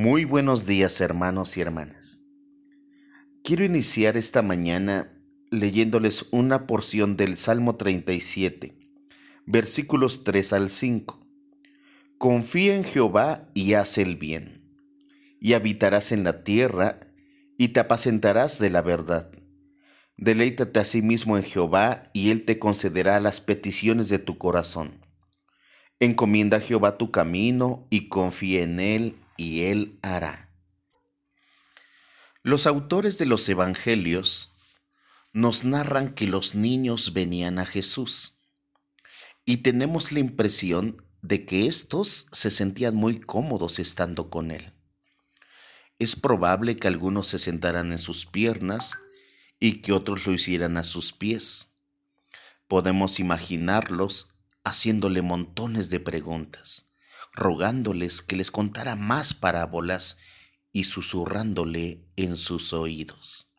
Muy buenos días hermanos y hermanas. Quiero iniciar esta mañana leyéndoles una porción del Salmo 37, versículos 3 al 5. Confía en Jehová y haz el bien, y habitarás en la tierra y te apacentarás de la verdad. Deleítate a sí mismo en Jehová y Él te concederá las peticiones de tu corazón. Encomienda a Jehová tu camino y confía en Él y Él hará. Los autores de los Evangelios nos narran que los niños venían a Jesús y tenemos la impresión de que éstos se sentían muy cómodos estando con Él. Es probable que algunos se sentaran en sus piernas y que otros lo hicieran a sus pies. Podemos imaginarlos haciéndole montones de preguntas rogándoles que les contara más parábolas y susurrándole en sus oídos.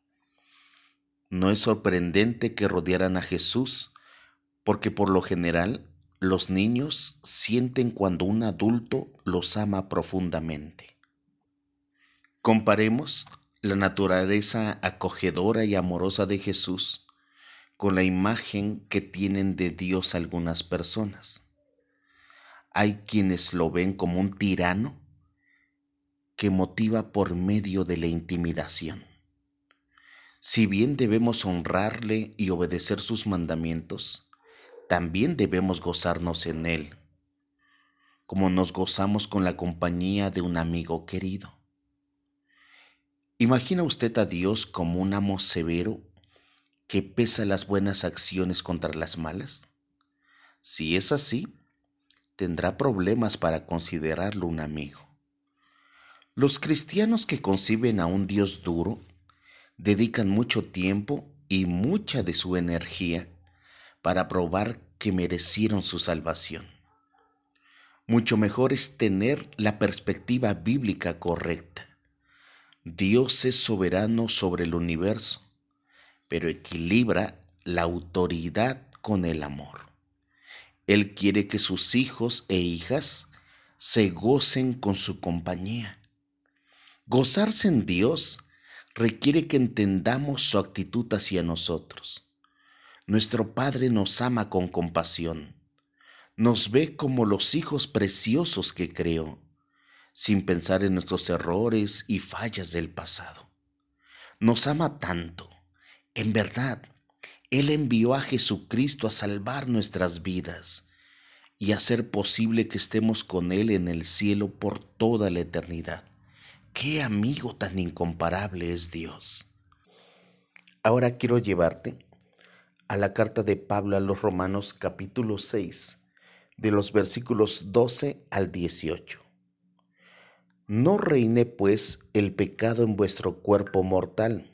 No es sorprendente que rodearan a Jesús, porque por lo general los niños sienten cuando un adulto los ama profundamente. Comparemos la naturaleza acogedora y amorosa de Jesús con la imagen que tienen de Dios algunas personas. Hay quienes lo ven como un tirano que motiva por medio de la intimidación. Si bien debemos honrarle y obedecer sus mandamientos, también debemos gozarnos en él, como nos gozamos con la compañía de un amigo querido. ¿Imagina usted a Dios como un amo severo que pesa las buenas acciones contra las malas? Si es así, tendrá problemas para considerarlo un amigo. Los cristianos que conciben a un Dios duro dedican mucho tiempo y mucha de su energía para probar que merecieron su salvación. Mucho mejor es tener la perspectiva bíblica correcta. Dios es soberano sobre el universo, pero equilibra la autoridad con el amor. Él quiere que sus hijos e hijas se gocen con su compañía. Gozarse en Dios requiere que entendamos su actitud hacia nosotros. Nuestro Padre nos ama con compasión. Nos ve como los hijos preciosos que creó, sin pensar en nuestros errores y fallas del pasado. Nos ama tanto, en verdad, él envió a Jesucristo a salvar nuestras vidas y hacer posible que estemos con Él en el cielo por toda la eternidad. Qué amigo tan incomparable es Dios. Ahora quiero llevarte a la carta de Pablo a los Romanos capítulo 6, de los versículos 12 al 18. No reine pues el pecado en vuestro cuerpo mortal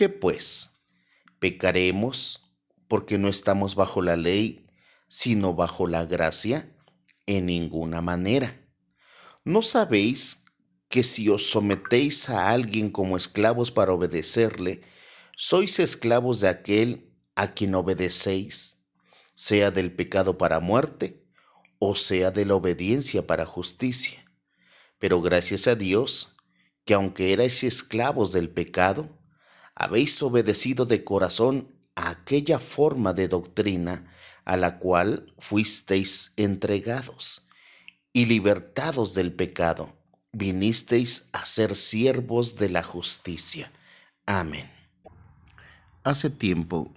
¿Qué pues? ¿Pecaremos porque no estamos bajo la ley, sino bajo la gracia? En ninguna manera. ¿No sabéis que si os sometéis a alguien como esclavos para obedecerle, sois esclavos de aquel a quien obedecéis, sea del pecado para muerte o sea de la obediencia para justicia? Pero gracias a Dios, que aunque erais esclavos del pecado, habéis obedecido de corazón a aquella forma de doctrina a la cual fuisteis entregados, y libertados del pecado, vinisteis a ser siervos de la justicia. Amén. Hace tiempo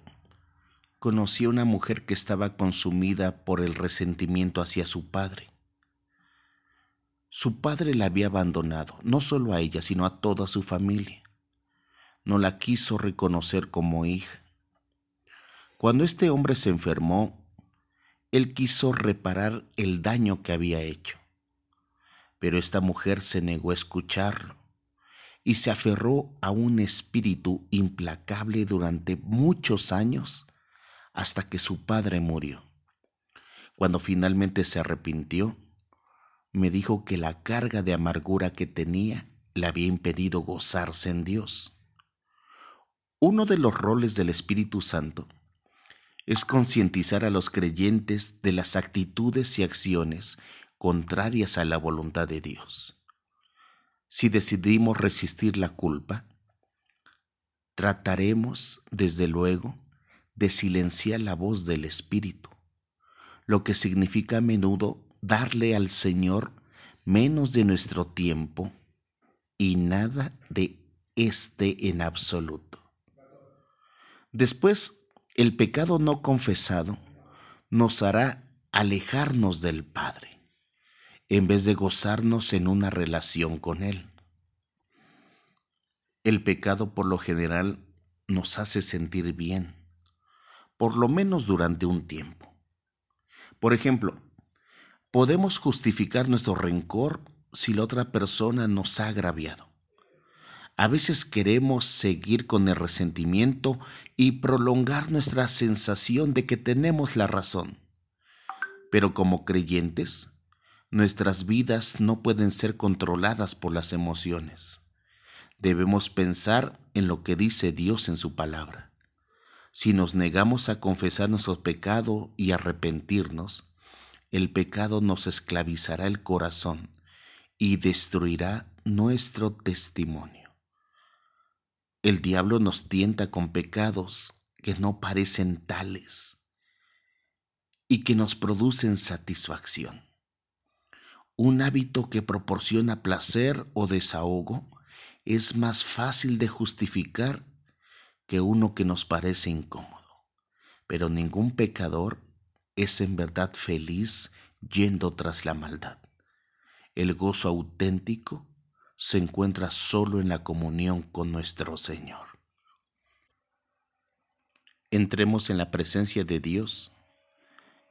conocí a una mujer que estaba consumida por el resentimiento hacia su padre. Su padre la había abandonado, no solo a ella, sino a toda su familia no la quiso reconocer como hija. Cuando este hombre se enfermó, él quiso reparar el daño que había hecho, Pero esta mujer se negó a escucharlo y se aferró a un espíritu implacable durante muchos años hasta que su padre murió. Cuando finalmente se arrepintió, me dijo que la carga de amargura que tenía le había impedido gozarse en Dios. Uno de los roles del Espíritu Santo es concientizar a los creyentes de las actitudes y acciones contrarias a la voluntad de Dios. Si decidimos resistir la culpa, trataremos, desde luego, de silenciar la voz del Espíritu, lo que significa a menudo darle al Señor menos de nuestro tiempo y nada de éste en absoluto. Después, el pecado no confesado nos hará alejarnos del Padre, en vez de gozarnos en una relación con Él. El pecado por lo general nos hace sentir bien, por lo menos durante un tiempo. Por ejemplo, podemos justificar nuestro rencor si la otra persona nos ha agraviado. A veces queremos seguir con el resentimiento y prolongar nuestra sensación de que tenemos la razón. Pero como creyentes, nuestras vidas no pueden ser controladas por las emociones. Debemos pensar en lo que dice Dios en su palabra. Si nos negamos a confesar nuestro pecado y arrepentirnos, el pecado nos esclavizará el corazón y destruirá nuestro testimonio. El diablo nos tienta con pecados que no parecen tales y que nos producen satisfacción. Un hábito que proporciona placer o desahogo es más fácil de justificar que uno que nos parece incómodo. Pero ningún pecador es en verdad feliz yendo tras la maldad. El gozo auténtico se encuentra solo en la comunión con nuestro Señor. Entremos en la presencia de Dios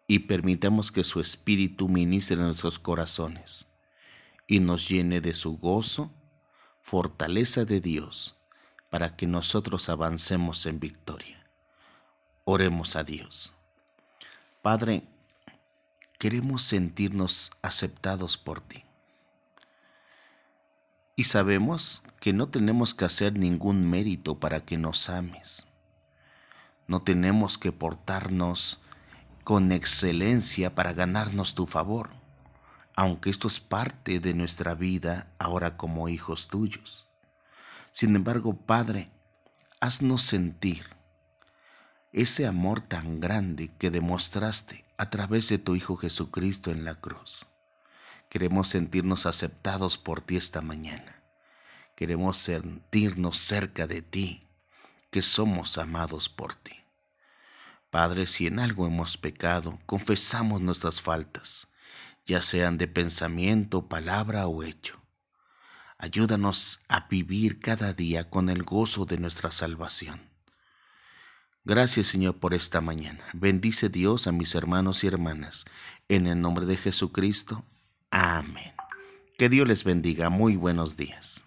y permitamos que su Espíritu ministre en nuestros corazones y nos llene de su gozo, fortaleza de Dios, para que nosotros avancemos en victoria. Oremos a Dios. Padre, queremos sentirnos aceptados por ti y sabemos que no tenemos que hacer ningún mérito para que nos ames. No tenemos que portarnos con excelencia para ganarnos tu favor, aunque esto es parte de nuestra vida ahora como hijos tuyos. Sin embargo, Padre, haznos sentir ese amor tan grande que demostraste a través de tu Hijo Jesucristo en la cruz. Queremos sentirnos aceptados por ti esta mañana. Queremos sentirnos cerca de ti, que somos amados por ti. Padre, si en algo hemos pecado, confesamos nuestras faltas, ya sean de pensamiento, palabra o hecho. Ayúdanos a vivir cada día con el gozo de nuestra salvación. Gracias Señor por esta mañana. Bendice Dios a mis hermanos y hermanas. En el nombre de Jesucristo. Amén. Que Dios les bendiga. Muy buenos días.